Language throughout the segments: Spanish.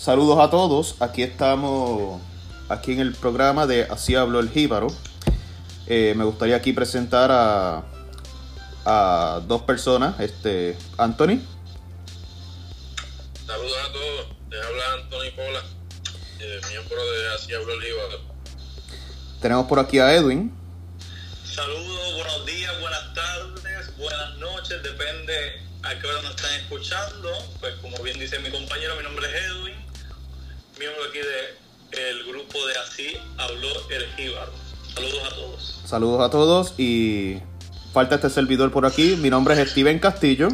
saludos a todos. Aquí estamos, aquí en el programa de Así habló el Jíbaro. Eh, me gustaría aquí presentar a, a dos personas. Este, Anthony. Saludos a todos. Les habla Anthony Pola, eh, miembro de Así habló el Jíbaro. Tenemos por aquí a Edwin. Saludos, buenos días, buenas tardes, buenas noches, depende a qué hora nos están escuchando. Pues como bien dice mi compañero, mi nombre es Edwin, miembro aquí del grupo de Así habló el Jíbaro. Saludos a todos. Saludos a todos y falta este servidor por aquí. Mi nombre es Steven Castillo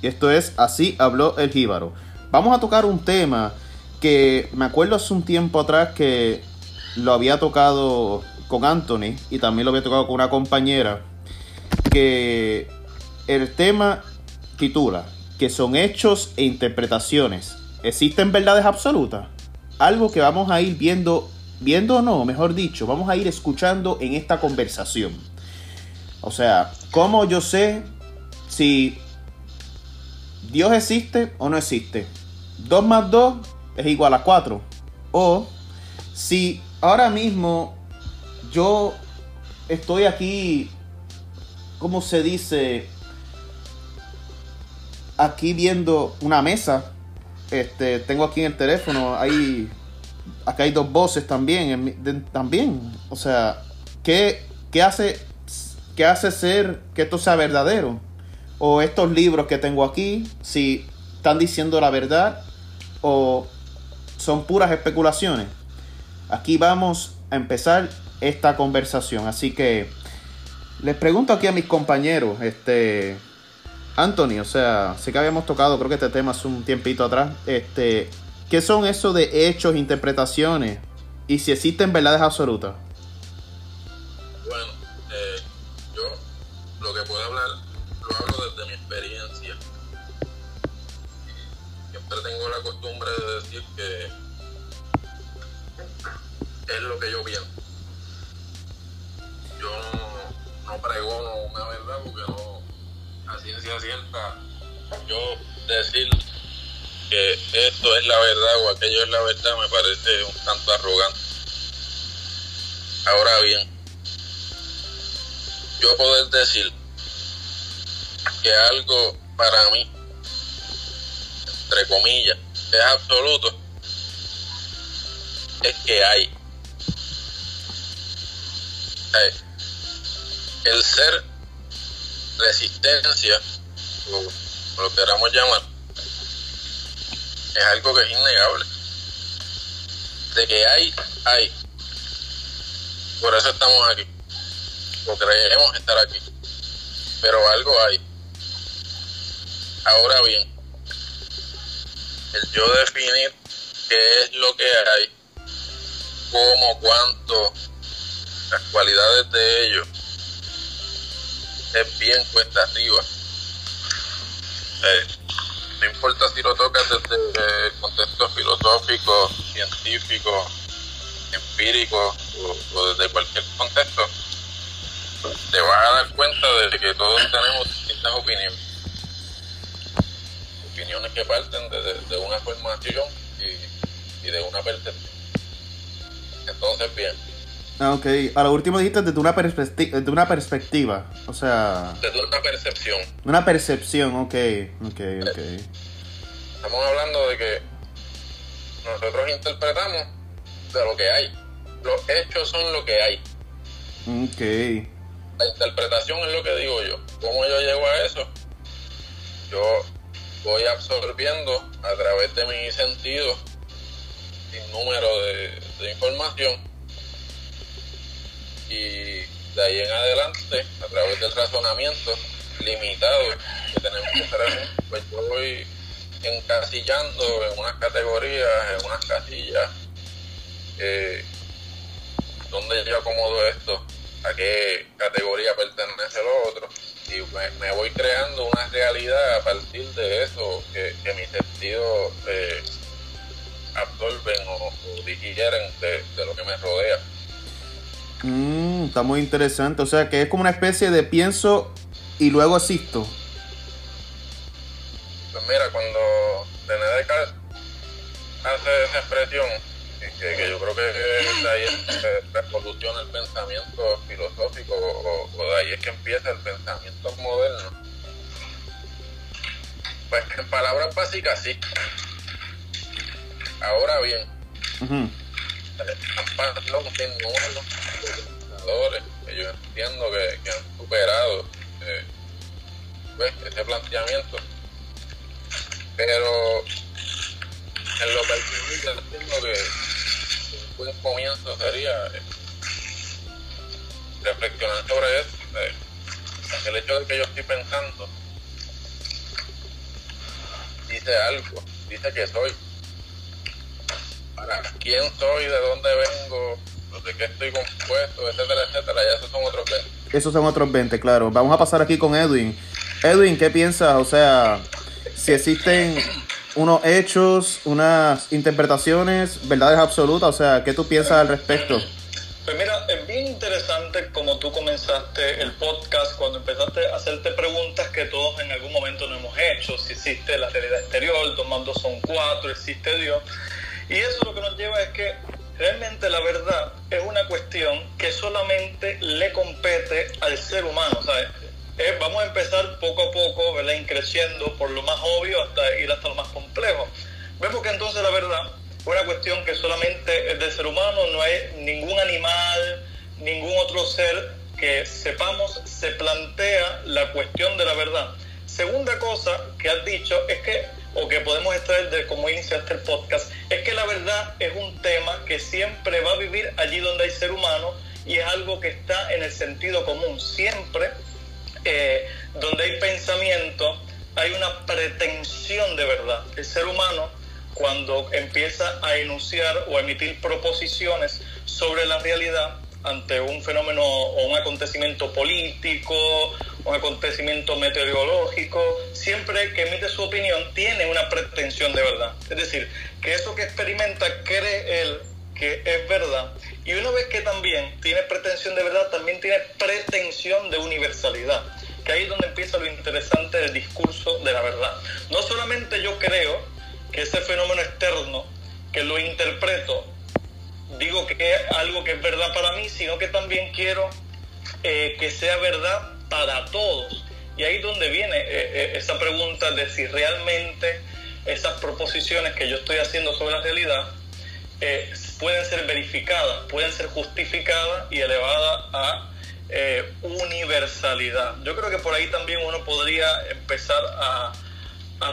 y esto es Así habló el Jíbaro. Vamos a tocar un tema que me acuerdo hace un tiempo atrás que lo había tocado con Anthony y también lo había tocado con una compañera que el tema titula que son hechos e interpretaciones. ¿Existen verdades absolutas? Algo que vamos a ir viendo, viendo o no, mejor dicho, vamos a ir escuchando en esta conversación. O sea, ¿cómo yo sé si Dios existe o no existe? 2 más 2 es igual a 4. O si ahora mismo yo estoy aquí, ¿cómo se dice? Aquí viendo una mesa. Este, tengo aquí en el teléfono, hay, acá hay dos voces también, también. O sea, ¿qué, qué hace, qué hace ser que esto sea verdadero? O estos libros que tengo aquí, si están diciendo la verdad o son puras especulaciones. Aquí vamos a empezar esta conversación. Así que les pregunto aquí a mis compañeros, este Anthony, o sea, sé que habíamos tocado, creo que este tema hace un tiempito atrás. Este, ¿qué son eso de hechos, interpretaciones? Y si existen verdades absolutas. Cierta, yo decir que esto es la verdad o aquello es la verdad me parece un tanto arrogante. Ahora bien, yo poder decir que algo para mí, entre comillas, es absoluto, es que hay. Eh, El ser resistencia, o lo queramos llamar, es algo que es innegable. De que hay, hay. Por eso estamos aquí o creemos estar aquí. Pero algo hay. Ahora bien, el yo definir qué es lo que hay, cómo, cuánto, las cualidades de ello, es bien cuesta arriba. Eh, no importa si lo tocas desde el contexto filosófico, científico, empírico o, desde cualquier contexto, te vas a dar cuenta de que todos tenemos distintas opiniones. Opiniones que parten de, una formación y, y de una percepción. Entonces, bien, ok. A lo último dijiste desde una, desde una perspectiva. O sea, desde una percepción, una percepción. Ok, ok, ok. estamos hablando de que nosotros interpretamos de lo que hay. Los hechos son lo que hay. Ok. La interpretación es lo que digo yo. ¿Cómo yo llego a eso? Yo voy absorbiendo a través de mis sentidos sin número de, de información y de ahí en adelante, a través del razonamiento limitado que tenemos que hacer, pues yo voy encasillando en unas categorías, en unas casillas, eh, donde yo acomodo esto, a qué categoría pertenece lo otro, y me, voy creando una realidad a partir de eso que, que mis sentidos eh, absorben o, o de, de lo que me rodea. Está muy interesante. O sea, que es como una especie de pienso y luego existo. Pues mira, cuando Descartes hace esa expresión, que, yo creo que de ahí es revoluciona el pensamiento filosófico o, de ahí es que empieza el pensamiento moderno. Pues en palabras básicas sí. Ahora bien, han pasado de que yo entiendo que, han superado eh, pues, ese planteamiento. Pero en lo personal entiendo que un buen comienzo sería eh, reflexionar sobre eso. Eh, el hecho de que yo estoy pensando dice algo, dice que soy. Para quién soy, de dónde vengo, de qué estoy compuesto, etcétera, etcétera, ya esos son otros 20. Esos son otros 20, claro. Vamos a pasar aquí con Edwin. Edwin, ¿qué piensas? O sea, si existen unos hechos, unas interpretaciones, verdades absolutas, o sea, ¿qué tú piensas al respecto? Pues mira, es bien interesante como tú comenzaste el podcast cuando empezaste a hacerte preguntas que todos en algún momento no hemos hecho, si existe la realidad exterior, dos mandos son cuatro, existe Dios. Y eso lo que nos lleva es que realmente la verdad es una cuestión que solamente le compete al ser humano, ¿sabes? Eh, vamos a empezar poco a poco, ¿verdad? Increciendo por lo más obvio hasta ir hasta lo más complejo. Vemos que entonces la verdad es una cuestión que solamente es del ser humano, no hay ningún animal, ningún otro ser que sepamos se plantea la cuestión de la verdad. Segunda cosa que has dicho es que, o que podemos extraer de cómo iniciaste el podcast, es que la verdad es un tema que siempre va a vivir allí donde hay ser humano y es algo que está en el sentido común. Siempre eh, donde hay pensamiento, hay una pretensión de verdad. El ser humano, cuando empieza a enunciar o a emitir proposiciones sobre la realidad ante un fenómeno o un acontecimiento político, un acontecimiento meteorológico, siempre que emite su opinión tiene una pretensión de verdad. Es decir, que eso que experimenta cree él que es verdad. Y una vez que también tiene pretensión de verdad, también tiene pretensión de universalidad. Que ahí es donde empieza lo interesante del discurso de la verdad. No solamente yo creo que ese fenómeno externo, que lo interpreto, digo que es algo que es verdad para mí, sino que también quiero eh, que sea verdad para todos. Y ahí es donde viene eh, eh, esa pregunta de si realmente esas proposiciones que yo estoy haciendo sobre la realidad eh, pueden ser verificadas, pueden ser justificadas y elevadas a universalidad. Yo creo que por ahí también uno podría empezar a,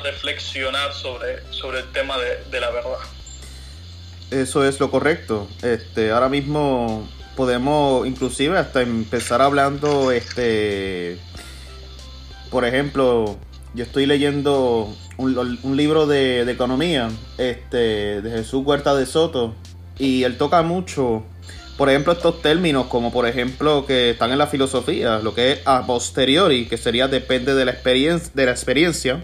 reflexionar sobre, sobre el tema de, la verdad. Eso es lo correcto. Este, ahora mismo podemos inclusive hasta empezar hablando, este, por ejemplo, yo estoy leyendo un, libro de, economía este, de Jesús Huerta de Soto y él toca mucho, por ejemplo, estos términos como por ejemplo que están en la filosofía, lo que es a posteriori, que sería depende de la experiencia, de la experiencia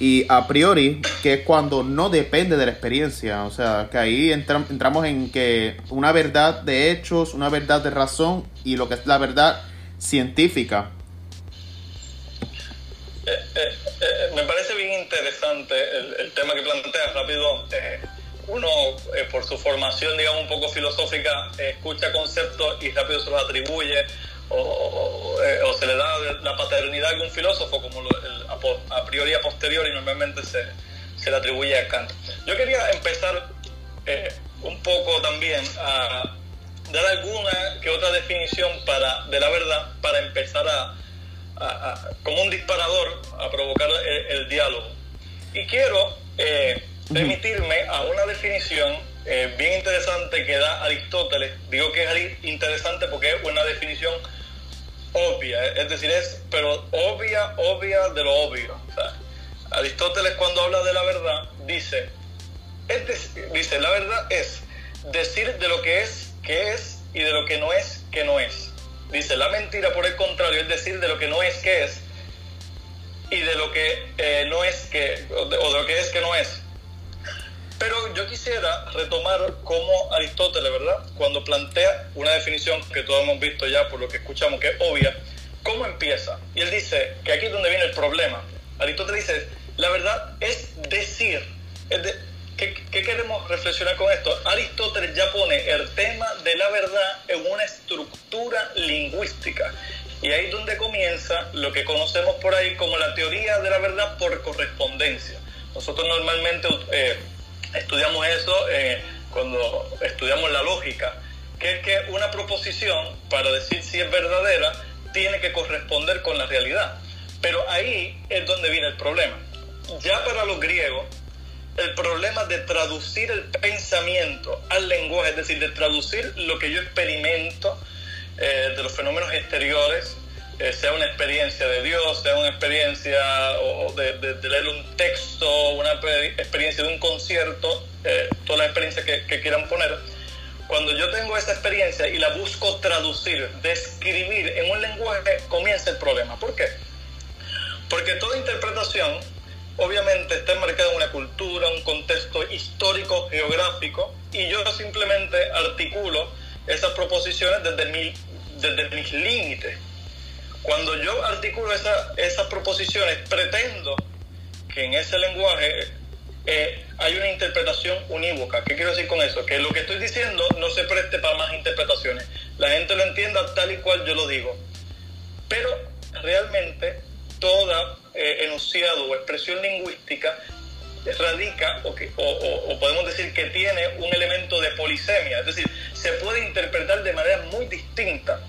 y a priori, que es cuando no depende de la experiencia. O sea, que ahí entramos en que una verdad de hechos, una verdad de razón y lo que es la verdad científica. Eh, eh, eh, me parece bien interesante el, tema que plantea rápido. uno, por su formación, digamos, un poco filosófica, escucha conceptos y rápido se los atribuye o, se le da la paternidad a algún filósofo, como el, a, priori a posteriori normalmente se, se le atribuye a Kant. Yo quería empezar un poco también a dar alguna que otra definición para, de la verdad para empezar a, como un disparador a provocar el, diálogo. Y quiero eh, remitirme a una definición eh, bien interesante que da Aristóteles. Digo que es interesante porque es una definición obvia, es decir, es pero obvia, obvia de lo obvio. Aristóteles cuando habla de la verdad dice, dice, la verdad es decir de lo que es, que es, y de lo que no es, que no es. Dice, la mentira, por el contrario, es decir de lo que no es que es y de lo que eh, no es que, o de, lo que es que no es. Pero yo quisiera retomar como Aristóteles, ¿verdad? Cuando plantea una definición que todos hemos visto ya por lo que escuchamos, que es obvia, ¿cómo empieza? Y él dice que aquí es donde viene el problema. Aristóteles dice, la verdad es decir. ¿qué, ¿Qué quiere reflexionar con esto. Aristóteles ya pone el tema de la verdad en una estructura lingüística. Y ahí es donde comienza lo que conocemos por ahí como la teoría de la verdad por correspondencia. Nosotros normalmente eh, estudiamos eso eh, cuando estudiamos la lógica, que es que una proposición, para decir si es verdadera, tiene que corresponder con la realidad. Pero ahí es donde viene el problema. Ya para los griegos, el problema de traducir el pensamiento al lenguaje, es decir, de traducir lo que yo experimento eh, de los fenómenos exteriores, eh, sea una experiencia de Dios, sea una experiencia de, leer un texto, una experiencia de un concierto, eh, todas las experiencias que, que quieran poner. Cuando yo tengo esa experiencia y la busco traducir, describir en un lenguaje, comienza el problema. ¿Por qué? Porque toda interpretación obviamente está enmarcada en una cultura, un contexto histórico, geográfico, y yo simplemente articulo esas proposiciones desde, mi, desde mis límites. Cuando yo articulo esas proposiciones, pretendo que en ese lenguaje eh, hay una interpretación unívoca. ¿Qué quiero decir con eso? Que lo que estoy diciendo no se preste para más interpretaciones. La gente lo entienda tal y cual yo lo digo. Pero realmente toda eh, enunciado o expresión lingüística radica o, o, podemos decir que tiene un elemento de polisemia, es decir, se puede interpretar de manera muy distinta.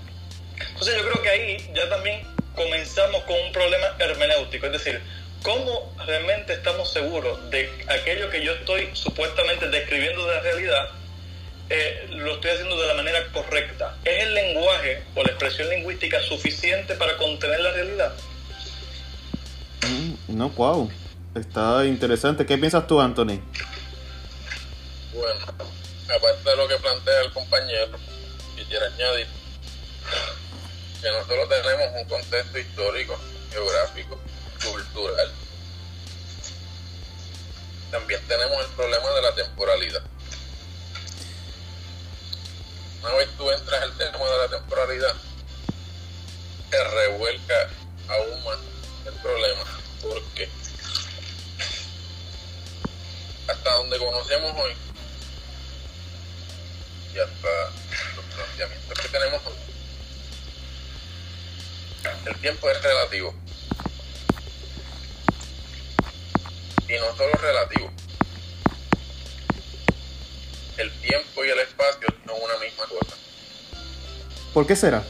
Entonces yo creo que ahí ya también comenzamos con un problema hermenéutico, es decir, ¿cómo realmente estamos seguros de aquello que yo estoy supuestamente describiendo de la realidad? Eh, lo estoy haciendo de la manera correcta. ¿Es el lenguaje o la expresión lingüística suficiente para contener la realidad? No, wow. Está interesante. ¿Qué piensas tú, Anthony? Bueno, aparte de lo que plantea el compañero, quisiera añadir que nosotros tenemos un contexto histórico, geográfico, cultural. También tenemos el problema de la temporalidad. Una vez tú entras el tema de la temporalidad, te revuelca aún más el problema porque hasta donde conocemos hoy y hasta los planteamientos que tenemos hoy, el tiempo es relativo. Y no solo relativo. El tiempo y el espacio son una misma cosa. ¿Por qué será?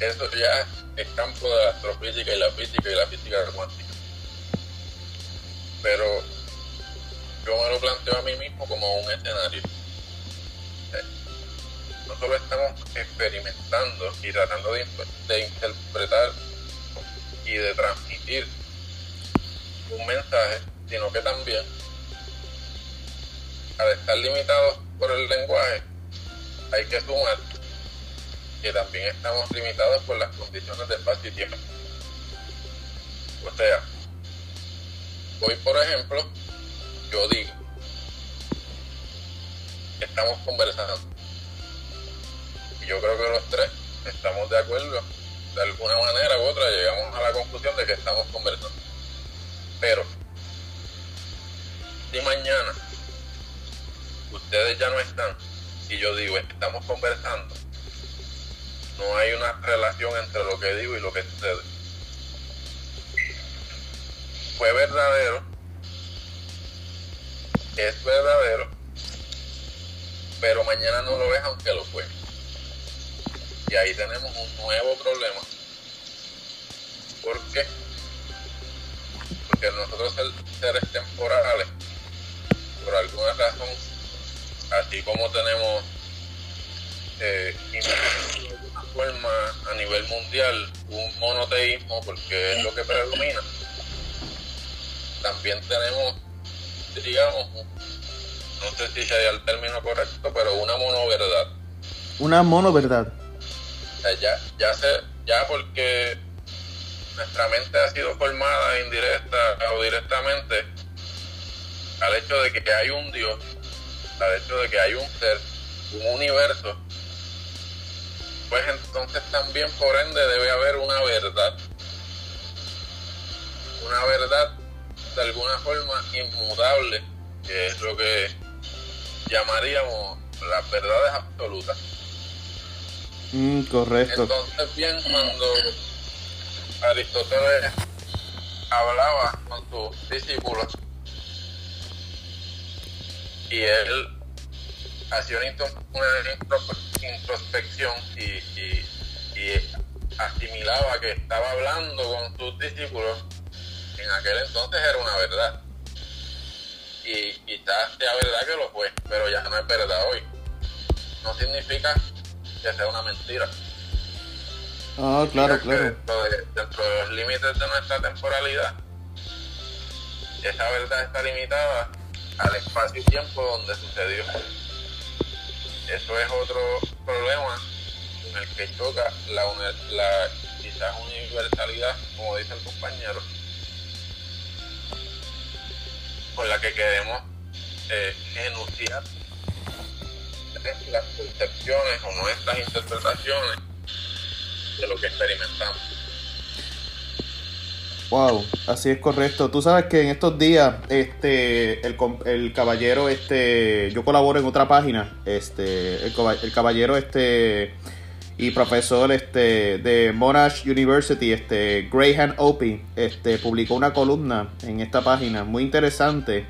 Eso ya el campo de la astrofísica y la física y la física cuántica. Pero yo me lo planteo a mí mismo como un escenario. No solo estamos experimentando y tratando de, interpretar y de transmitir un mensaje, sino que también, al estar limitados por el lenguaje, hay que sumar que también estamos limitados por las condiciones de espacio y tiempo. O sea, hoy por ejemplo, yo digo, estamos conversando. Yo creo que los tres estamos de acuerdo, de alguna manera u otra llegamos a la conclusión de que estamos conversando. Pero, si mañana ustedes ya no están y yo digo, estamos conversando, no hay una relación entre lo que digo y lo que sucede. Fue verdadero, es verdadero, pero mañana no lo ves aunque lo fue. Y ahí tenemos un nuevo problema. ¿Por qué? Porque nosotros seres temporales, por alguna razón, así como tenemos eh, forma a nivel mundial un monoteísmo porque es lo que predomina. También tenemos, digamos, no sé si sea el término correcto, pero una monoverdad. Una monoverdad. Ya, ya, sé, ya porque nuestra mente ha sido formada indirecta o directamente al hecho de que hay un Dios, al hecho de que hay un ser, un universo pues entonces también por ende debe haber una verdad. Una verdad de alguna forma inmutable, que es lo que llamaríamos las verdades absolutas. Mm, correcto. Entonces, bien, cuando Aristóteles hablaba con sus discípulos y él hacía una, introspección y, y, asimilaba que estaba hablando con sus discípulos, en aquel entonces era una verdad. Y quizás sea verdad que lo fue, pero ya no es verdad hoy. No significa que sea una mentira. Ah, claro, claro. Dentro de, dentro de los límites de nuestra temporalidad, esa verdad está limitada al espacio y tiempo donde sucedió. Eso es otro problema en el que choca la, la quizás universalidad, como dice el compañero, con la que queremos eh, enunciar las percepciones o nuestras interpretaciones de lo que experimentamos. Wow, así es correcto. Tú sabes que en estos días, este, el, el caballero, este, yo colaboro en otra página, este, el, el caballero, este, y profesor, este, de Monash University, este, Graham Opie, este, publicó una columna en esta página muy interesante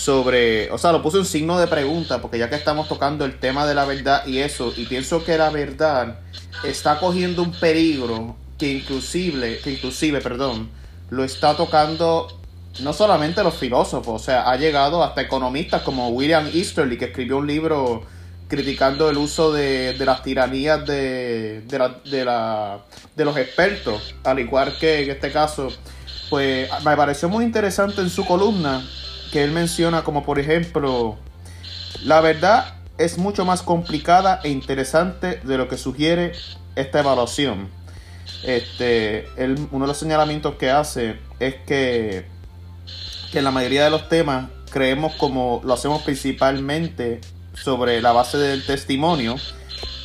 sobre, o sea, lo puse un signo de pregunta porque ya que estamos tocando el tema de la verdad y eso, y pienso que la verdad está cogiendo un peligro que inclusive, que inclusive, perdón, lo está tocando no solamente los filósofos, o sea, ha llegado hasta economistas como William Easterly, que escribió un libro criticando el uso de, las tiranías la, de los expertos, al igual que en este caso, pues me pareció muy interesante en su columna que él menciona como por ejemplo, la verdad es mucho más complicada e interesante de lo que sugiere esta evaluación. Este, uno de los señalamientos que hace es que, que en la mayoría de los temas creemos como lo hacemos principalmente sobre la base del testimonio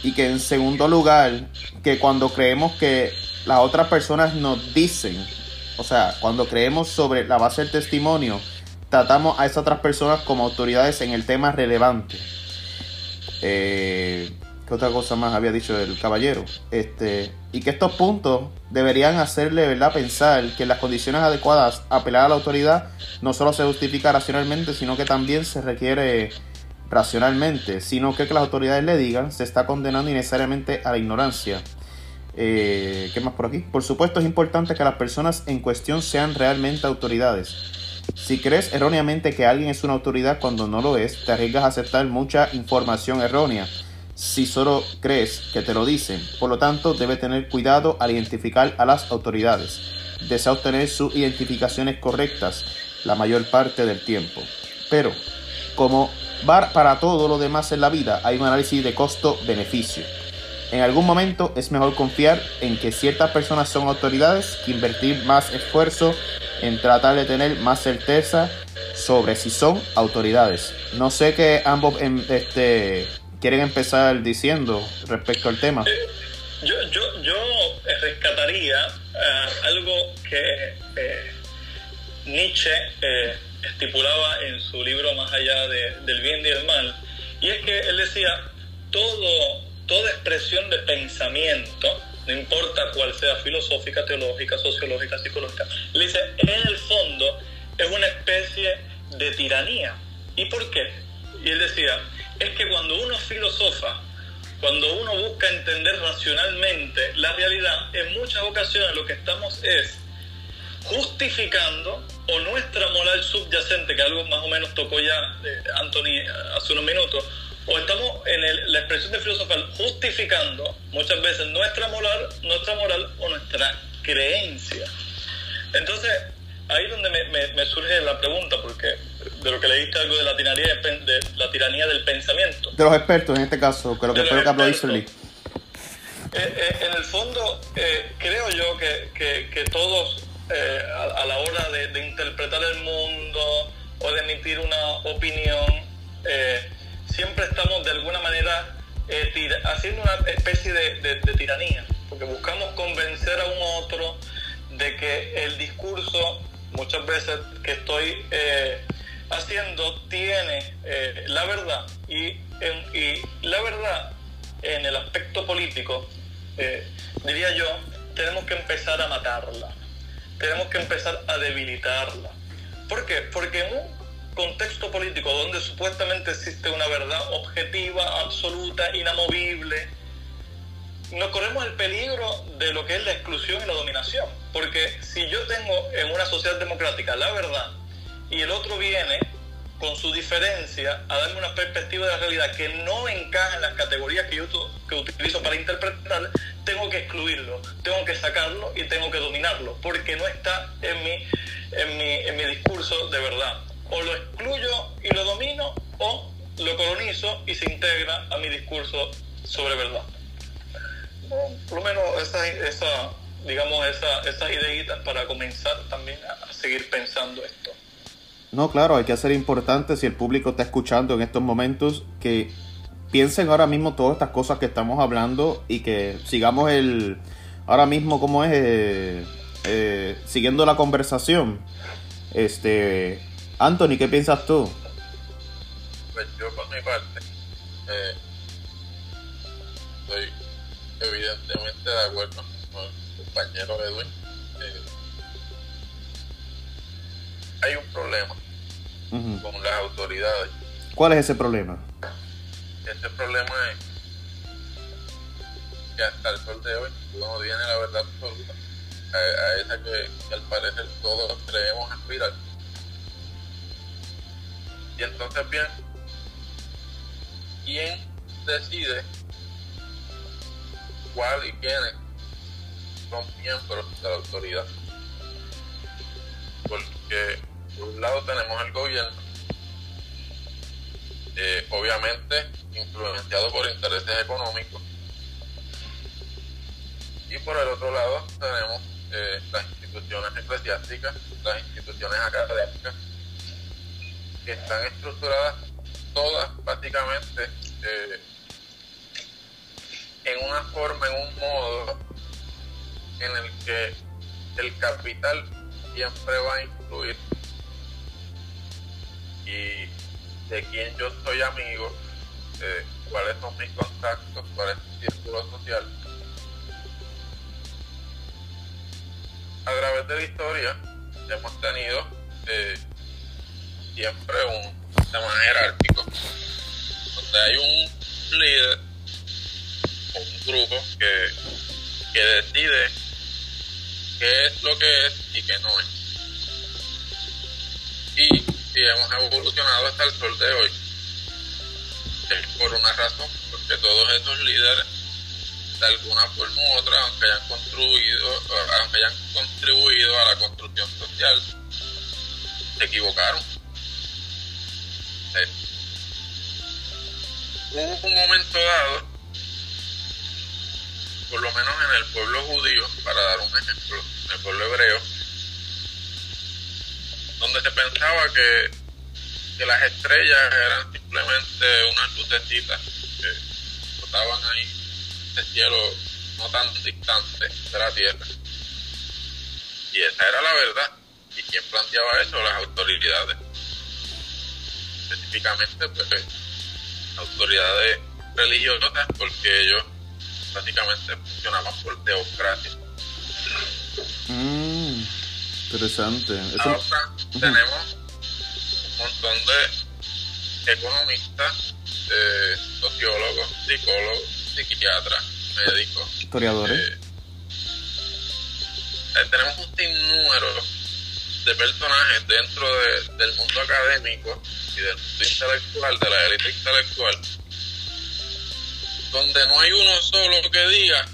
y que en segundo lugar que cuando creemos que las otras personas nos dicen, o sea, cuando creemos sobre la base del testimonio, tratamos a esas otras personas como autoridades en el tema relevante. Eh, ¿Qué otra cosa más había dicho el caballero? Este, y que estos puntos deberían hacerle ¿verdad? pensar que en las condiciones adecuadas apelar a la autoridad no solo se justifica racionalmente, sino que también se requiere racionalmente, sino que que las autoridades le digan se está condenando innecesariamente a la ignorancia. Eh, ¿Qué más por aquí? Por supuesto es importante que las personas en cuestión sean realmente autoridades si crees erróneamente que alguien es una autoridad cuando no lo es, te arriesgas a aceptar mucha información errónea. Si solo crees que te lo dicen, por lo tanto, debe tener cuidado al identificar a las autoridades. Desea obtener sus identificaciones correctas la mayor parte del tiempo. Pero, como para todo lo demás en la vida, hay un análisis de costo-beneficio. En algún momento es mejor confiar en que ciertas personas son autoridades que invertir más esfuerzo en tratar de tener más certeza sobre si son autoridades. No sé qué ambos em, este, quieren empezar diciendo respecto al tema. Eh, yo, yo, yo rescataría eh, algo que eh, Nietzsche estipulaba en su libro Más allá del bien y el mal, y es que él decía, todo, toda expresión de pensamiento no importa cuál sea filosófica, teológica, sociológica, psicológica, le dice, en el fondo es una especie de tiranía. ¿Y por qué? Y él decía, es que cuando uno filosofa, cuando uno busca entender racionalmente la realidad, en muchas ocasiones lo que estamos es justificando o nuestra moral subyacente, que algo más o menos tocó ya eh, Anthony hace unos minutos, o estamos en la expresión de filosofal justificando muchas veces nuestra moral, nuestra moral o nuestra creencia. Entonces, ahí es donde me, surge la pregunta, porque de lo que leíste algo de la tiranía, de la tiranía del pensamiento. De los expertos en este caso, que lo que fue lo que habló eh, eh, en el fondo, eh, creo yo que, que, todos, a, la hora de, de, interpretar el mundo o de emitir una opinión, siempre estamos de alguna manera eh, haciendo una especie de, tiranía, porque buscamos convencer a un otro de que el discurso muchas veces que estoy eh, haciendo tiene eh, la verdad y, y, la verdad en el aspecto político, diría yo, tenemos que empezar a matarla, tenemos que empezar a debilitarla. ¿Por qué? Porque en un contexto político donde supuestamente existe una verdad objetiva, absoluta, inamovible, nos corremos el peligro de lo que es la exclusión y la dominación. Porque si yo tengo en una sociedad democrática la verdad y el otro viene con su diferencia a darme una perspectiva de la realidad que no encaja en las categorías que yo que utilizo para interpretar, tengo que excluirlo, tengo que sacarlo y tengo que dominarlo, porque no está en mi, en mi, en mi discurso de verdad. O lo excluyo y lo domino, o lo colonizo y se integra a mi discurso sobre verdad por lo menos esa, esa digamos, esa, esas ideitas para comenzar también a, seguir pensando esto. No, claro, hay que hacer importante si el público está escuchando en estos momentos que piensen ahora mismo todas estas cosas que estamos hablando y que sigamos el ahora mismo como es eh, eh, siguiendo la conversación. Este, Anthony, ¿qué piensas tú? Pues yo por mi parte eh, evidentemente de acuerdo con el compañero Edwin. Eh, hay un problema con las autoridades. ¿Cuál es ese problema? Ese problema es que hasta el sol de hoy no tiene la verdad absoluta, a, esa que, que, al parecer todos creemos aspirar. Y entonces bien, ¿quién decide cuál y quiénes son miembros de la autoridad. Porque por un lado tenemos el gobierno, eh, obviamente influenciado por intereses económicos, y por el otro lado tenemos eh, las instituciones eclesiásticas, las instituciones académicas, que están estructuradas todas básicamente eh, en una forma, en un modo en el que el capital siempre va a influir y de quién yo soy amigo, eh, cuáles son mis contactos, cuál es mi círculo social. A través de la historia hemos tenido eh, siempre un sistema jerárquico donde hay un líder un grupo que, que decide qué es lo que es y qué no es. Y si hemos evolucionado hasta el sol de hoy, es por una razón, porque todos esos líderes, de alguna forma u otra, aunque hayan construido, aunque hayan contribuido a la construcción social, se equivocaron. Hubo un momento dado por lo menos en el pueblo judío, para dar un ejemplo, en el pueblo hebreo, donde se pensaba que, que las estrellas eran simplemente unas lucecitas que flotaban ahí de cielo no tan distante de la tierra. Y esa era la verdad. ¿Y quién planteaba eso? Las autoridades. Específicamente, pues, autoridades religiosas, porque ellos básicamente funcionaban por democracia. Mm, interesante. Ahora tenemos un montón de economistas, eh, sociólogos, psicólogos, psiquiatras, médicos, historiadores. Eh, eh, tenemos un sinnúmero de personajes dentro del mundo académico de la élite intelectual, donde no hay uno solo que diga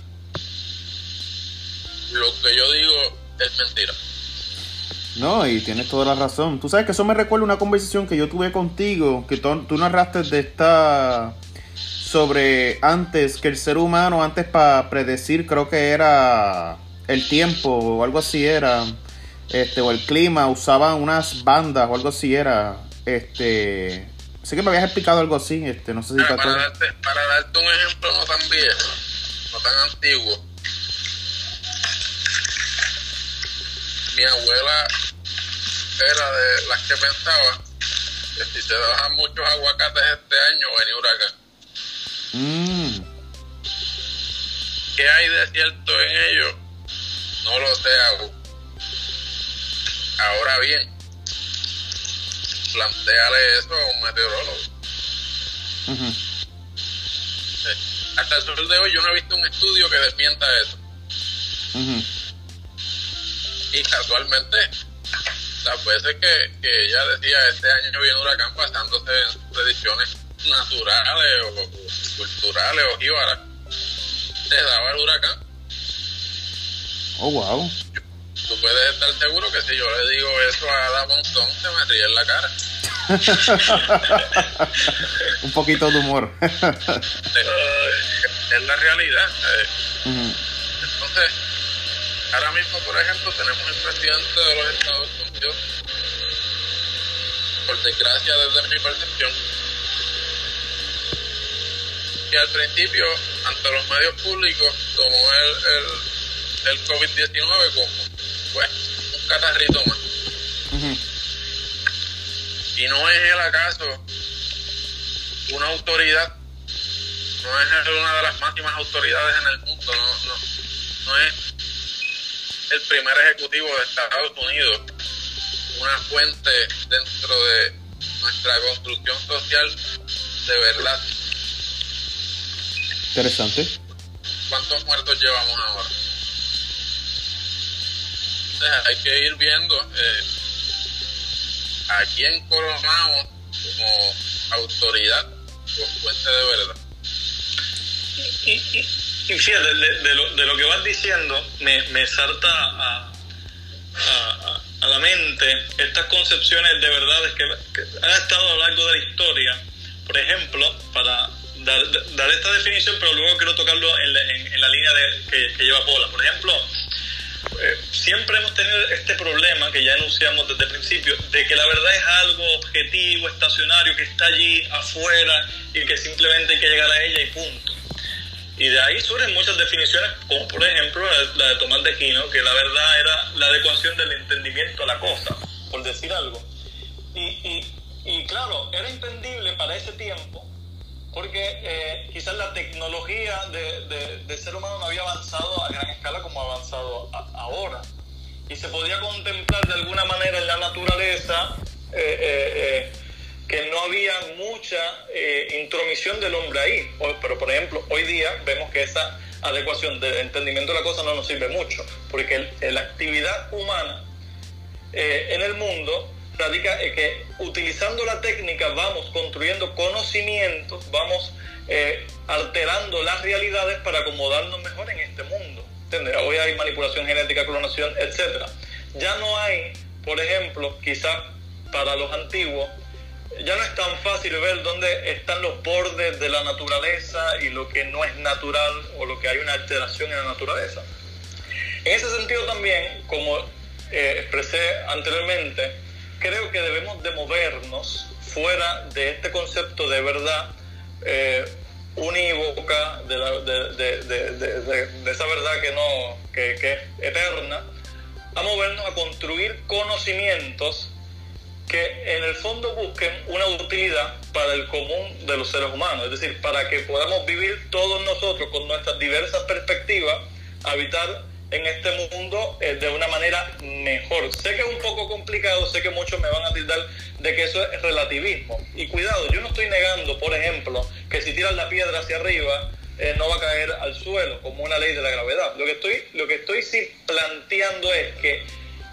lo que yo digo es mentira. No, y tienes toda la razón. Tú sabes que eso me recuerda una conversación que yo tuve contigo, que tú, narraste de esta sobre antes que el ser humano antes para predecir creo que era el tiempo o algo así era este o el clima usaban unas bandas o algo así era este Sé que me habías explicado algo así, este, no sé si para, darte, para darte un ejemplo no tan viejo, no tan antiguo. Mi abuela era de las que pensaba que si se bajan muchos aguacates este año venía huracán. Mm, ¿Qué hay de cierto en ello? No lo sé aún. Ahora bien, planteale eso a un meteorólogo. Eh, Hasta el sol de hoy yo no he visto un estudio que desmienta eso. Y casualmente, las veces que, que ella decía este año viene huracán basándose en predicciones naturales o, o culturales o jíbaras, se daba el huracán. Oh, wow. Tú puedes estar seguro que si yo le digo eso a Ada Monzón, se me ríe en la cara. Un poquito de humor. Es la realidad. Entonces, ahora mismo, por ejemplo, tenemos el presidente de los Estados Unidos, por desgracia desde mi percepción, que al principio, ante los medios públicos, tomó el, el, el COVID-19 como pues, un catarrito más. Y no es él acaso una autoridad, no es una de las máximas autoridades en el mundo, no, no, no es el primer ejecutivo de Estados Unidos, una fuente dentro de nuestra construcción social de verdad. Interesante. ¿Cuántos muertos llevamos ahora? Hay que ir viendo eh, a quién coronamos como autoridad o fuente de verdad. Y, y, y fíjate, de, lo, de lo que vas diciendo, me, me salta a, a, a la mente estas concepciones de verdades que, han estado a lo largo de la historia. Por ejemplo, para dar, dar esta definición, pero luego quiero tocarlo en la, en, la línea de, que, que lleva Pola. Por ejemplo, eh, siempre hemos tenido este problema que ya enunciamos desde el principio, de que la verdad es algo objetivo, estacionario, que está allí afuera y que simplemente hay que llegar a ella y punto. Y de ahí surgen muchas definiciones, como por ejemplo la, de Tomás de Aquino, que la verdad era la adecuación del entendimiento a la cosa, por decir algo. Y, y, y claro, era entendible para ese tiempo, porque eh, quizás la tecnología de, de, de, ser humano no había avanzado a gran escala como ha avanzado ahora. Y se podía contemplar de alguna manera en la naturaleza eh, eh, que no había mucha intromisión del hombre ahí. Pero por ejemplo, hoy día vemos que esa adecuación del entendimiento de la cosa no nos sirve mucho, porque la actividad humana en el mundo radica en que utilizando la técnica vamos construyendo conocimientos, vamos eh, alterando las realidades para acomodarnos mejor en este mundo. Hoy hay manipulación genética, clonación, etc. Ya no hay, por ejemplo, quizás para los antiguos, ya no es tan fácil ver dónde están los bordes de la naturaleza y lo que no es natural o lo que hay una alteración en la naturaleza. En ese sentido también, como eh, expresé anteriormente, creo que debemos de movernos fuera de este concepto de verdad eh, unívoca, de, la, de, de, de, esa verdad que, no, que, que, es eterna, a movernos a construir conocimientos que en el fondo busquen una utilidad para el común de los seres humanos, es decir, para que podamos vivir todos nosotros con nuestras diversas perspectivas, habitar en este mundo eh, de una manera mejor. Sé que es un poco complicado, sé que muchos me van a tildar de que eso es relativismo. Y cuidado, yo no estoy negando, por ejemplo, que si tiras la piedra hacia arriba eh, no va a caer al suelo, como una ley de la gravedad. Lo que estoy, lo que estoy sí planteando es que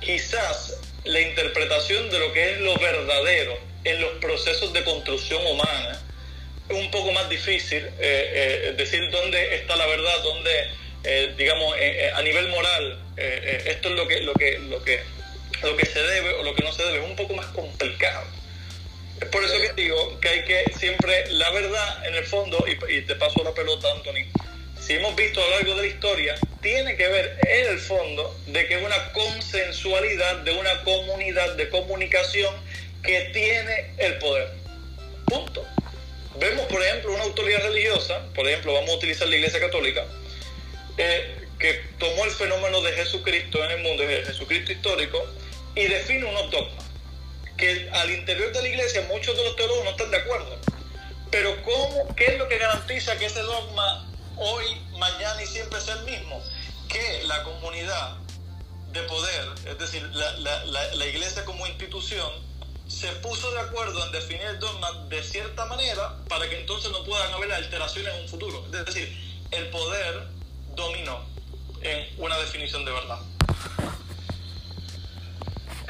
quizás la interpretación de lo que es lo verdadero en los procesos de construcción humana es un poco más difícil, eh, decir dónde está la verdad, dónde eh, digamos, eh, a nivel moral, eh, esto es lo que, lo, que, lo, que, lo que se debe o lo que no se debe, es un poco más complicado. Es por eso que digo que hay que siempre, la verdad, en el fondo, y, y te paso la pelota, Anthony, si hemos visto a lo largo de la historia, tiene que ver en el fondo de que es una consensualidad de una comunidad de comunicación que tiene el poder. Punto. Vemos, por ejemplo, una autoridad religiosa, por ejemplo, vamos a utilizar la Iglesia Católica, eh, que tomó el fenómeno de Jesucristo en el mundo, de Jesucristo histórico, y define unos dogmas. que al interior de la iglesia muchos de los teólogos no están de acuerdo. Pero ¿cómo, ¿qué es lo que garantiza que ese dogma hoy, mañana y siempre sea el mismo? Que la comunidad de poder, es decir, la, la, la, la iglesia como institución, se puso de acuerdo en definir el dogma de cierta manera para que entonces no puedan haber alteraciones en un futuro. Es decir, el poder dominó en una definición de verdad.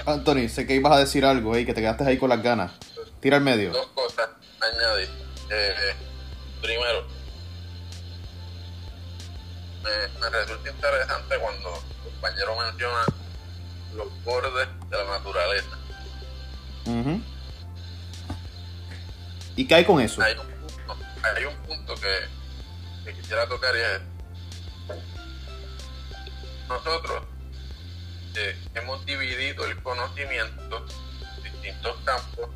Anthony, sé que ibas a decir algo, eh, que te quedaste ahí con las ganas. Tira al medio. Dos cosas añadir. Eh, primero, me, me resulta interesante cuando el compañero menciona los bordes de la naturaleza. Ujú. ¿Y qué hay con eso? Hay un punto, hay un punto que, que quisiera tocar y es nosotros eh, hemos dividido el conocimiento en distintos campos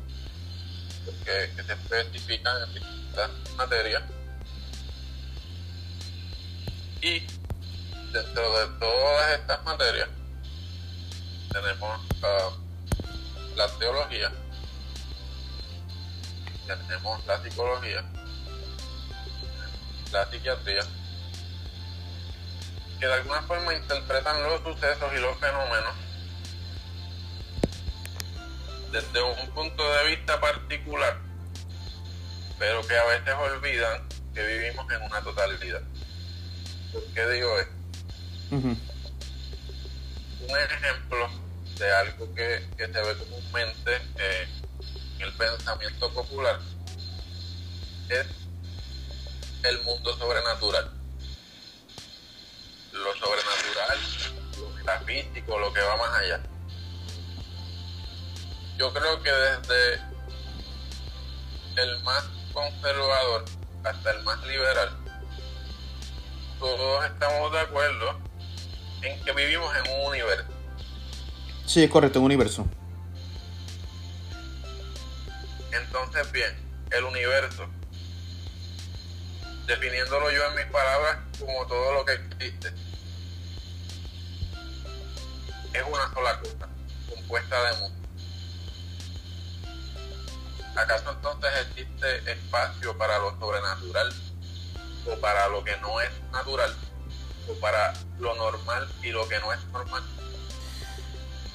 que, se especifican en distintas materias. Y dentro de todas estas materias tenemos ah, la teología tenemos la psicología la psiquiatría que de alguna forma interpretan los sucesos y los fenómenos desde un punto de vista particular, pero que a veces olvidan que vivimos en una totalidad. ¿Por qué digo esto? Un ejemplo de algo que, que se ve comúnmente eh, en el pensamiento popular es el mundo sobrenatural. Lo sobrenatural, lo metafísico, lo que va más allá. Yo creo que desde el más conservador hasta el más liberal, todos estamos de acuerdo en que vivimos en un universo. Sí, es correcto, un universo. Entonces, bien, el universo, definiéndolo yo en mis palabras como todo lo que existe, es una sola cosa, compuesta de mundo. ¿Acaso entonces existe espacio para lo sobrenatural? ¿O para lo que no es natural? ¿O para lo normal y lo que no es normal?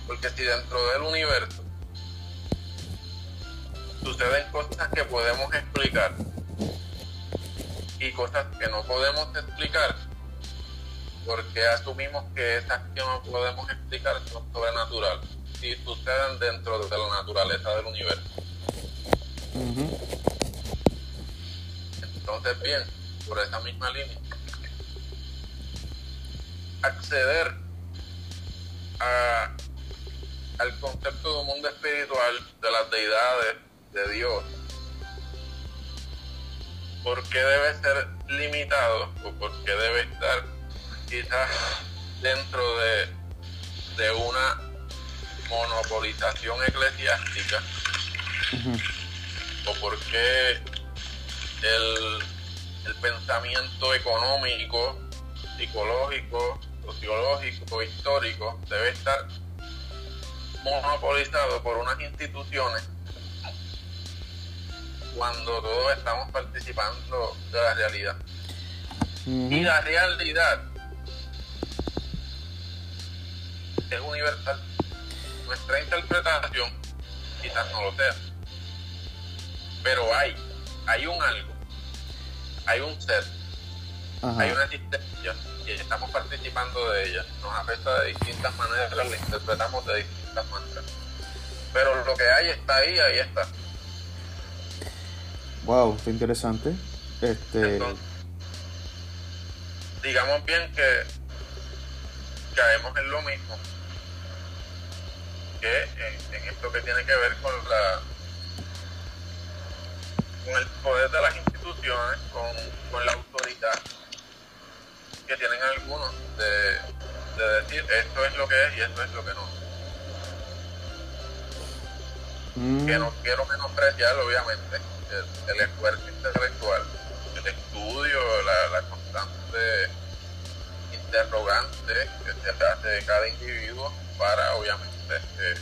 Porque si dentro del universo suceden cosas que podemos explicar y cosas que no podemos explicar, porque asumimos que esas que no podemos explicar son sobrenaturales y suceden dentro de la naturaleza del universo. Entonces, bien, por esa misma línea, acceder a, al concepto de un mundo espiritual, de las deidades, de Dios, ¿por qué debe ser limitado o por qué debe estar quizás dentro de, de una monopolización eclesiástica? O por qué el, el pensamiento económico, psicológico, sociológico, histórico debe estar monopolizado por unas instituciones cuando todos estamos participando de la realidad. Y la realidad es universal. Nuestra interpretación quizás no lo sea. Pero hay, hay un algo, hay un ser, Ajá. hay una existencia y estamos participando de ella. Nos afecta de distintas maneras, la interpretamos de distintas maneras. Pero lo que hay está ahí, ahí está. Wow, qué interesante. Este. Entonces, digamos bien que caemos en lo mismo que en, en esto que tiene que ver con la con el poder de las instituciones, con, con la autoridad que tienen algunos de, de decir esto es lo que es y esto es lo que no. mm, que no quiero menospreciar obviamente el, esfuerzo intelectual, el estudio, la, constante interrogante que se hace de cada individuo para obviamente eh,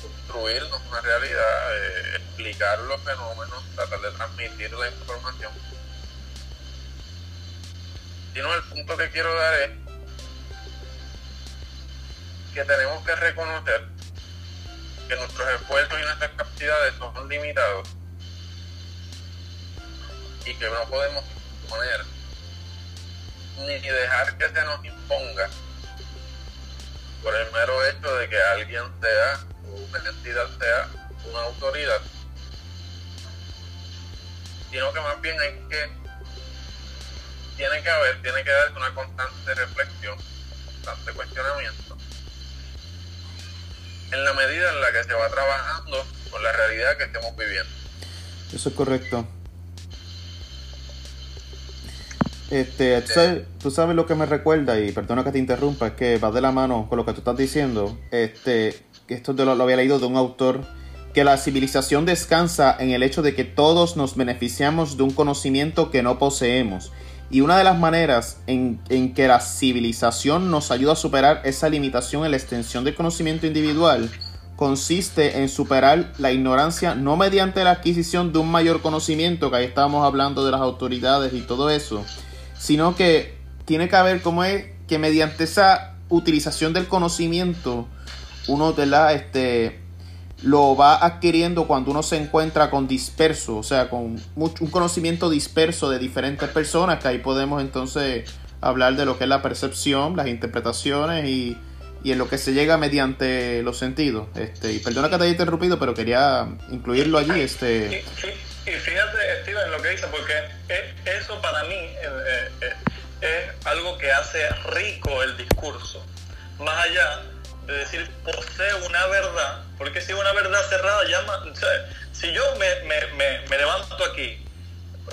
construirnos una realidad, eh, explicar los fenómenos, tratar de transmitir la información. Sino el punto que quiero dar es que tenemos que reconocer que nuestros esfuerzos y nuestras capacidades son limitados y que no podemos poner ni dejar que se nos imponga por el mero hecho de que alguien sea o una sea una autoridad, sino que más bien hay que, tiene que haber, tiene que darse una constante reflexión, constante cuestionamiento, en la medida en la que se va trabajando con la realidad que estemos viviendo. Eso es correcto. Este, tú sabes, tú sabes, lo que me recuerda, y perdona que te interrumpa, es que va de la mano con lo que tú estás diciendo. Este, esto lo, lo había leído de un autor, que la civilización descansa en el hecho de que todos nos beneficiamos de un conocimiento que no poseemos. Y una de las maneras en, en, que la civilización nos ayuda a superar esa limitación en la extensión del conocimiento individual consiste en superar la ignorancia no mediante la adquisición de un mayor conocimiento, que ahí estábamos hablando de las autoridades y todo eso, sino que tiene que haber como es que mediante esa utilización del conocimiento uno la este lo va adquiriendo cuando uno se encuentra con disperso, o sea, con mucho, un conocimiento disperso de diferentes personas, que ahí podemos entonces hablar de lo que es la percepción, las interpretaciones y, y en lo que se llega mediante los sentidos. Este, y perdona que te haya interrumpido, pero quería incluirlo allí. Este, y fíjate, Steven, lo que dice, porque para mí eh, eh, es algo que hace rico el discurso. Más allá de decir posee una verdad, porque si una verdad cerrada llama. si yo me, me, me, levanto aquí,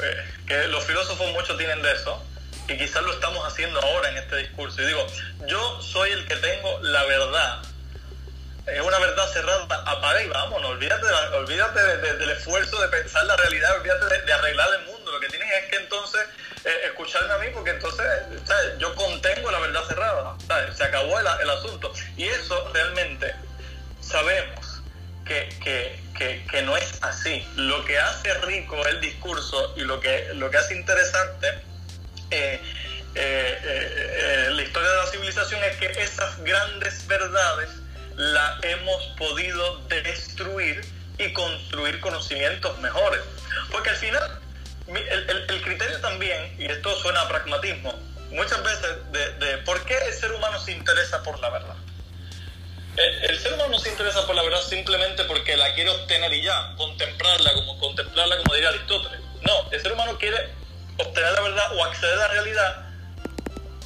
eh, que los filósofos muchos tienen de eso, y quizás lo estamos haciendo ahora en este discurso, y digo, yo soy el que tengo la verdad es una verdad cerrada, apaga y vámonos, olvídate, olvídate del esfuerzo de pensar la realidad, olvídate de, arreglar el mundo, lo que tienes es que entonces eh, escucharme a mí porque entonces yo contengo la verdad cerrada, se acabó el, asunto. Y eso realmente sabemos que, que, que, no es así. Lo que hace rico el discurso y lo que, lo que hace interesante eh, eh, la historia de la civilización es que esas grandes verdades la hemos podido destruir y construir conocimientos mejores. Porque al final, el, criterio también, y esto suena a pragmatismo, muchas veces de, por qué el ser humano se interesa por la verdad. El, ser humano se interesa por la verdad simplemente porque la quiere obtener y ya, contemplarla como, contemplarla como diría Aristóteles. No, el ser humano quiere obtener la verdad o acceder a la realidad,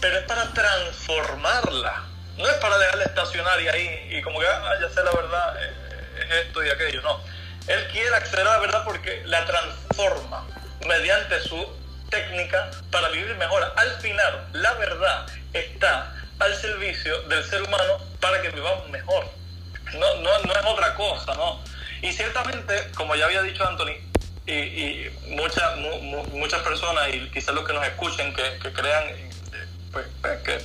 pero es para transformarla no es para dejarla estacionaria ahí y como que, ah, ya sé la verdad, eh, es esto y aquello, no. Él quiere acceder a la verdad porque la transforma mediante su técnica para vivir mejor. Al final, la verdad está al servicio del ser humano para que vivamos mejor. No, no, no es otra cosa, ¿no? Y ciertamente, como ya había dicho Anthony, y, muchas, muchas personas, y quizás los que nos escuchen, que, crean eh, pues, pues, que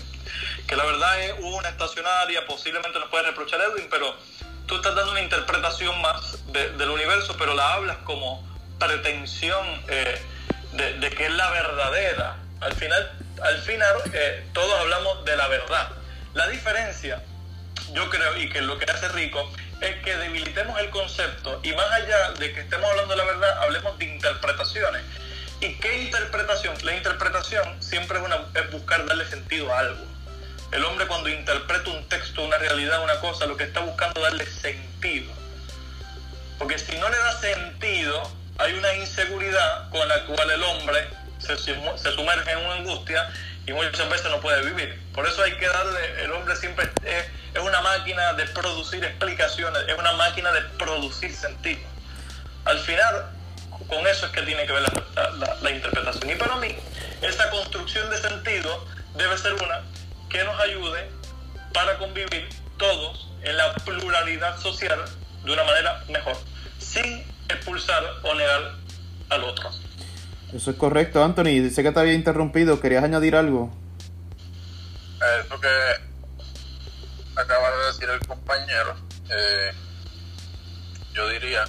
que la verdad es una estacionaria, posiblemente nos puede reprochar Edwin, pero tú estás dando una interpretación más del universo, pero la hablas como pretensión eh, de, que es la verdadera. Al final, al final eh, todos hablamos de la verdad. La diferencia, yo creo, y que lo que hace rico, es que debilitemos el concepto y más allá de que estemos hablando de la verdad, hablemos de interpretaciones. ¿Y qué interpretación? La interpretación siempre es, buscar darle sentido a algo. El hombre cuando interpreta un texto, una realidad, una cosa, lo que está buscando es darle sentido. Porque si no le da sentido, hay una inseguridad con la cual el hombre se, sumerge en una angustia y muchas veces no puede vivir. Por eso hay que darle, el hombre siempre es, una máquina de producir explicaciones, es una máquina de producir sentido. Al final, con eso es que tiene que ver la, la interpretación. Y para mí, esa construcción de sentido debe ser una que nos ayude para convivir todos en la pluralidad social de una manera mejor, sin expulsar o negar al otro. Eso es correcto, Anthony. Dice que te había interrumpido. ¿Querías añadir algo? Eso que acaba de decir el compañero. Eh, yo diría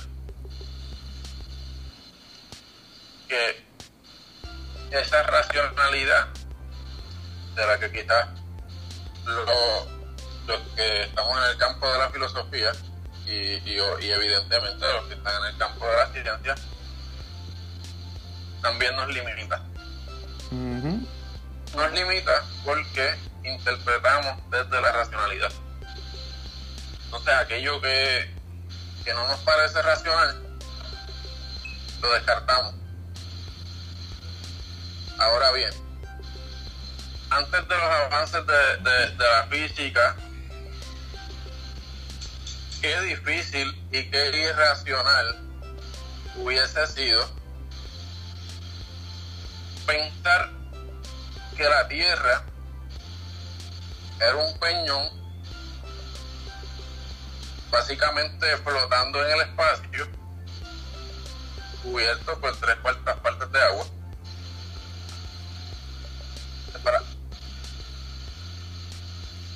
que esa racionalidad de la que quizás los, que estamos en el campo de la filosofía y, y, evidentemente los que están en el campo de la ciencia también nos limita. Nos limita porque interpretamos desde la racionalidad. Entonces aquello que, que no nos parece racional, lo descartamos. Ahora bien, antes de los avances de, la física, qué difícil y qué irracional hubiese sido pensar que la Tierra era un peñón básicamente flotando en el espacio cubierto por tres cuartas partes de agua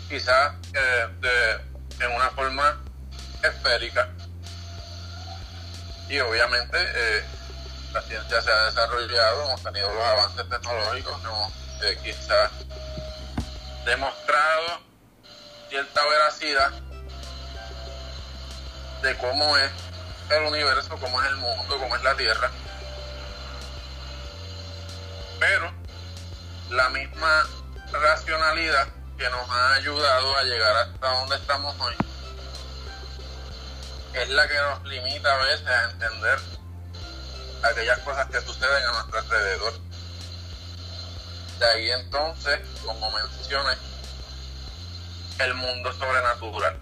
quizás eh, en una forma esférica. Y obviamente eh, la ciencia se ha desarrollado, hemos tenido los avances tecnológicos, hemos eh, quizás demostrado cierta veracidad de cómo es el universo, cómo es el mundo, cómo es la Tierra. Pero la misma racionalidad que nos ha ayudado a llegar hasta donde estamos hoy es la que nos limita a veces a entender aquellas cosas que suceden a nuestro alrededor. De ahí entonces, como mencioné, el mundo sobrenatural.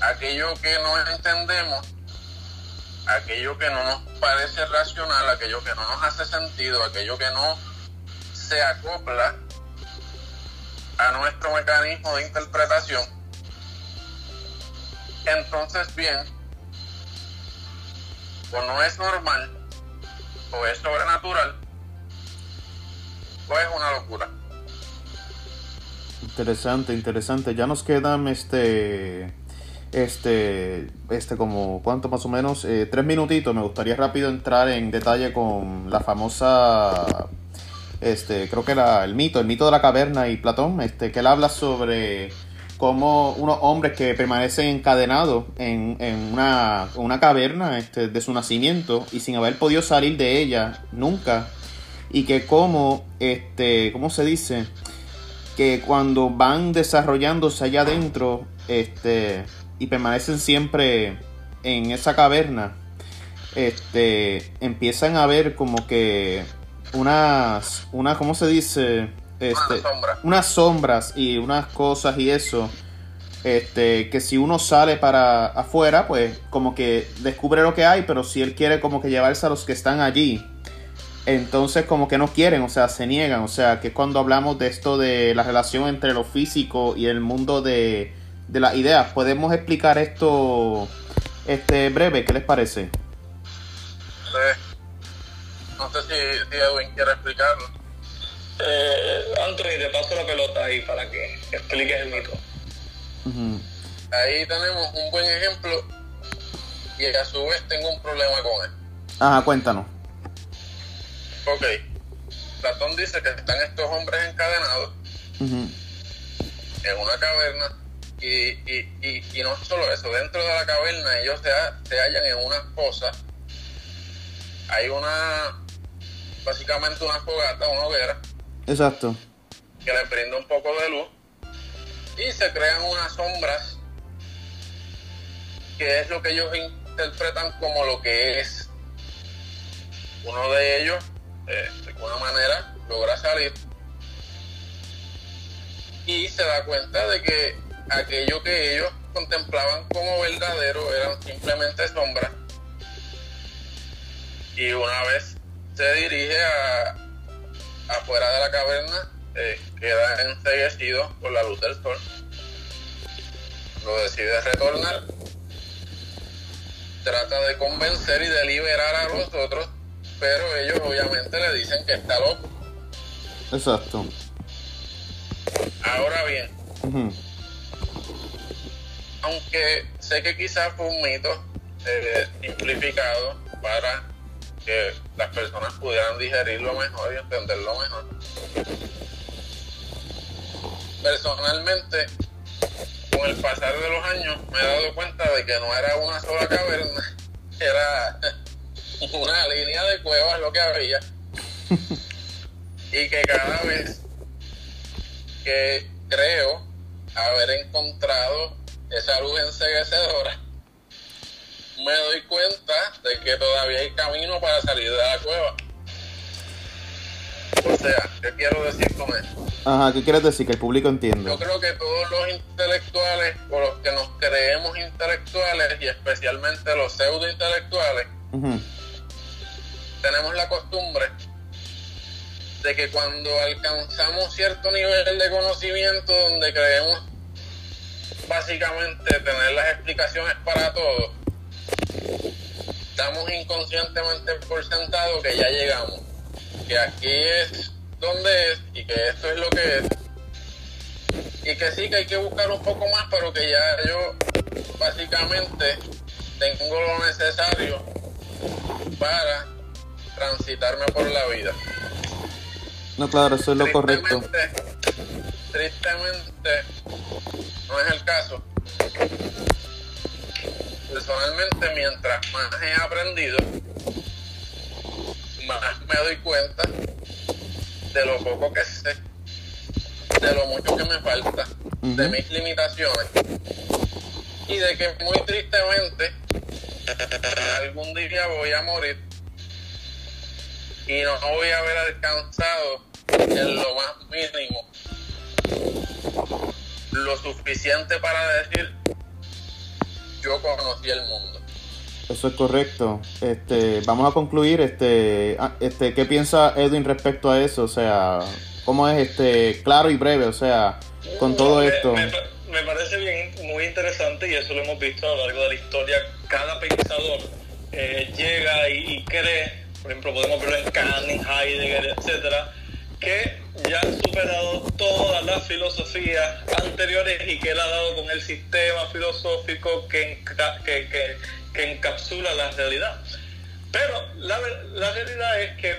Aquello que no entendemos, aquello que no nos parece racional, aquello que no nos hace sentido, aquello que no se acopla a nuestro mecanismo de interpretación, entonces bien, o no es normal, o es sobrenatural, o es una locura. Interesante, interesante. Ya nos quedan este este, este como, ¿cuánto más o menos? Eh, tres minutitos. Me gustaría rápido entrar en detalle con la famosa este, creo que era el mito, el mito de la caverna y Platón, este, que él habla sobre cómo unos hombres que permanecen encadenados en, una, caverna este, de su nacimiento y sin haber podido salir de ella nunca, y que como, este, ¿cómo se dice? Que cuando van desarrollándose allá adentro, este, y permanecen siempre en esa caverna, este, empiezan a ver como que unas, una, ¿cómo se dice? Este, unas sombras y unas cosas y eso. Este, que si uno sale para afuera, pues como que descubre lo que hay, pero si él quiere como que llevarse a los que están allí, entonces como que no quieren, o sea, se niegan, o sea, que cuando hablamos de esto de la relación entre lo físico y el mundo de, de las ideas, ¿podemos explicar esto este breve? ¿Qué les parece? No sé si, Edwin quiere explicarlo. Eh, Anthony, te paso la pelota ahí para que expliques el mito. Ahí tenemos un buen ejemplo y a su vez tengo un problema con él. Ajá, cuéntanos. Ok. Platón dice que están estos hombres encadenados en una caverna y, y, y, y, no solo eso, dentro de la caverna ellos se, se hallan en una fosa. Hay una básicamente una fogata, una hoguera. Exacto. Que le brinda un poco de luz. Y se crean unas sombras, que es lo que ellos interpretan como lo que es. Uno de ellos, eh, de alguna manera, logra salir y se da cuenta de que aquello que ellos contemplaban como verdadero eran simplemente sombras. Y una vez se dirige a afuera de la caverna, eh, queda enseguecido por la luz del sol. Lo decide retornar. Trata de convencer y de liberar a los otros, pero ellos obviamente le dicen que está loco. Exacto. Ahora bien, aunque sé que quizás fue un mito eh, simplificado para que las personas pudieran digerirlo mejor y entenderlo mejor. Personalmente, con el pasar de los años, me he dado cuenta de que no era una sola caverna, era una línea de cuevas lo que había. y que cada vez que creo haber encontrado esa luz enseguecedora, me doy cuenta de que todavía hay camino para salir de la cueva. O sea, ¿qué quiero decir con esto? Ajá, ¿qué quieres decir? Que el público entienda. Yo creo que todos los intelectuales, o los que nos creemos intelectuales, y especialmente los pseudo intelectuales, tenemos la costumbre de que cuando alcanzamos cierto nivel de conocimiento donde creemos básicamente tener las explicaciones para todo, damos inconscientemente por sentado que ya llegamos, que aquí es donde es y que esto es lo que es. Y que sí que hay que buscar un poco más, pero que ya yo básicamente tengo lo necesario para transitarme por la vida. No, claro, eso es lo correcto. Tristemente, no es el caso. Personalmente, mientras más he aprendido, más me doy cuenta de lo poco que sé, de lo mucho que me falta, de mis limitaciones y de que muy tristemente algún día voy a morir y no voy a haber alcanzado en lo más mínimo lo suficiente para decir yo conocí el mundo. Eso es correcto. Este, vamos a concluir. Este, ah, este, ¿qué piensa Edwin respecto a eso? O sea, ¿cómo es este claro y breve? O sea, con todo esto. Me, me, parece bien, muy interesante y eso lo hemos visto a lo largo de la historia. Cada pensador eh, llega y, y cree por ejemplo, podemos verlo en Kant, Heidegger, etcétera, que ya han superado todas las filosofías anteriores y que él ha dado con el sistema filosófico que, que, que, encapsula la realidad. Pero la, la realidad es que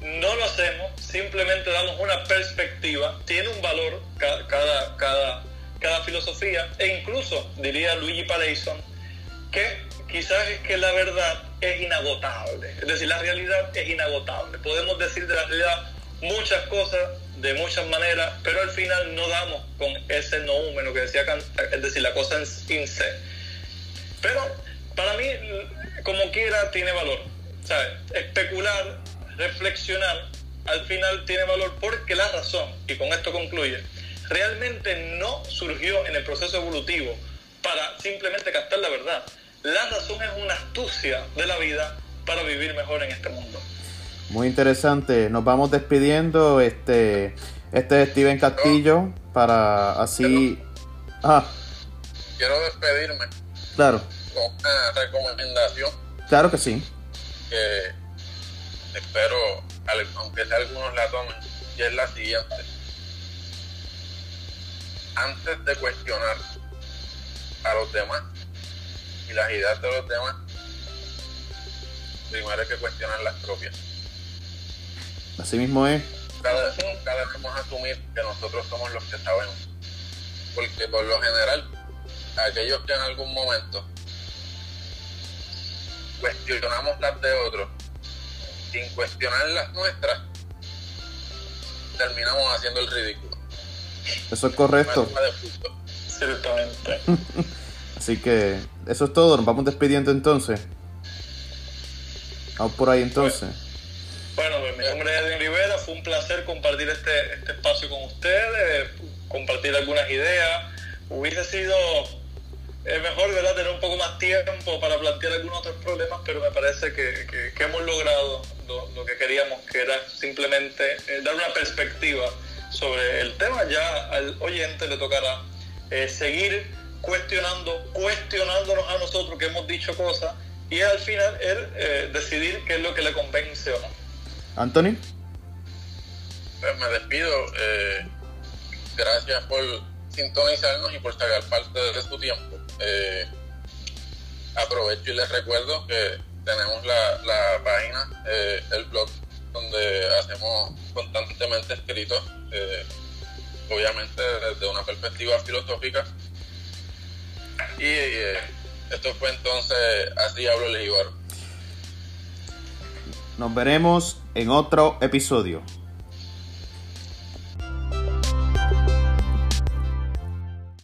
no lo hacemos, simplemente damos una perspectiva, tiene un valor cada, cada, cada, cada filosofía, e incluso, diría Luigi Paleison, que quizás es que la verdad es inagotable. Es decir, la realidad es inagotable. Podemos decir de la realidad muchas cosas de muchas maneras, pero al final no damos con ese noúmeno que decía es decir, la cosa en sí. Pero para mí, como quiera, tiene valor. ¿sabes? Especular, reflexionar, al final tiene valor porque la razón, y con esto concluye, realmente no surgió en el proceso evolutivo para simplemente captar la verdad la razón es una astucia de la vida para vivir mejor en este mundo. Muy interesante. Nos vamos despidiendo. Este, este es Steven Castillo para así. Ah. Quiero despedirme. Claro. Con una recomendación. Claro que sí. Que espero, aunque sea algunos la tomen, y es la siguiente. Antes de cuestionar a los demás, y las ideas de los demás, primero hay que cuestionar las propias. Así mismo es. Cada, cada vez vamos a asumir que nosotros somos los que sabemos. Porque por lo general, aquellos que en algún momento cuestionamos las de otros, sin cuestionar las nuestras, terminamos haciendo el ridículo. Eso es correcto. Ciertamente. Así que eso es todo, nos vamos despidiendo entonces. Vamos por ahí entonces. Bueno, pues, mi nombre es fue un placer compartir este, este espacio con ustedes, compartir algunas ideas. Hubiese sido es mejor ¿verdad? tener un poco más tiempo para plantear algunos otros problemas, pero me parece que, que, hemos logrado lo, que queríamos, que era simplemente eh, dar una perspectiva sobre el tema. Ya al oyente le tocará eh, seguir cuestionando, cuestionándonos a nosotros que hemos dicho cosas y al final él eh, decidir qué es lo que le convence o no. Anthony. Pues me despido. Eh, gracias por sintonizarnos y por sacar parte de su tiempo. Eh, aprovecho y les recuerdo que tenemos la, la página, eh, el blog, donde hacemos constantemente escritos, obviamente desde una perspectiva filosófica. Y esto fue entonces Así hablo el Jíbaro. Nos veremos en otro episodio.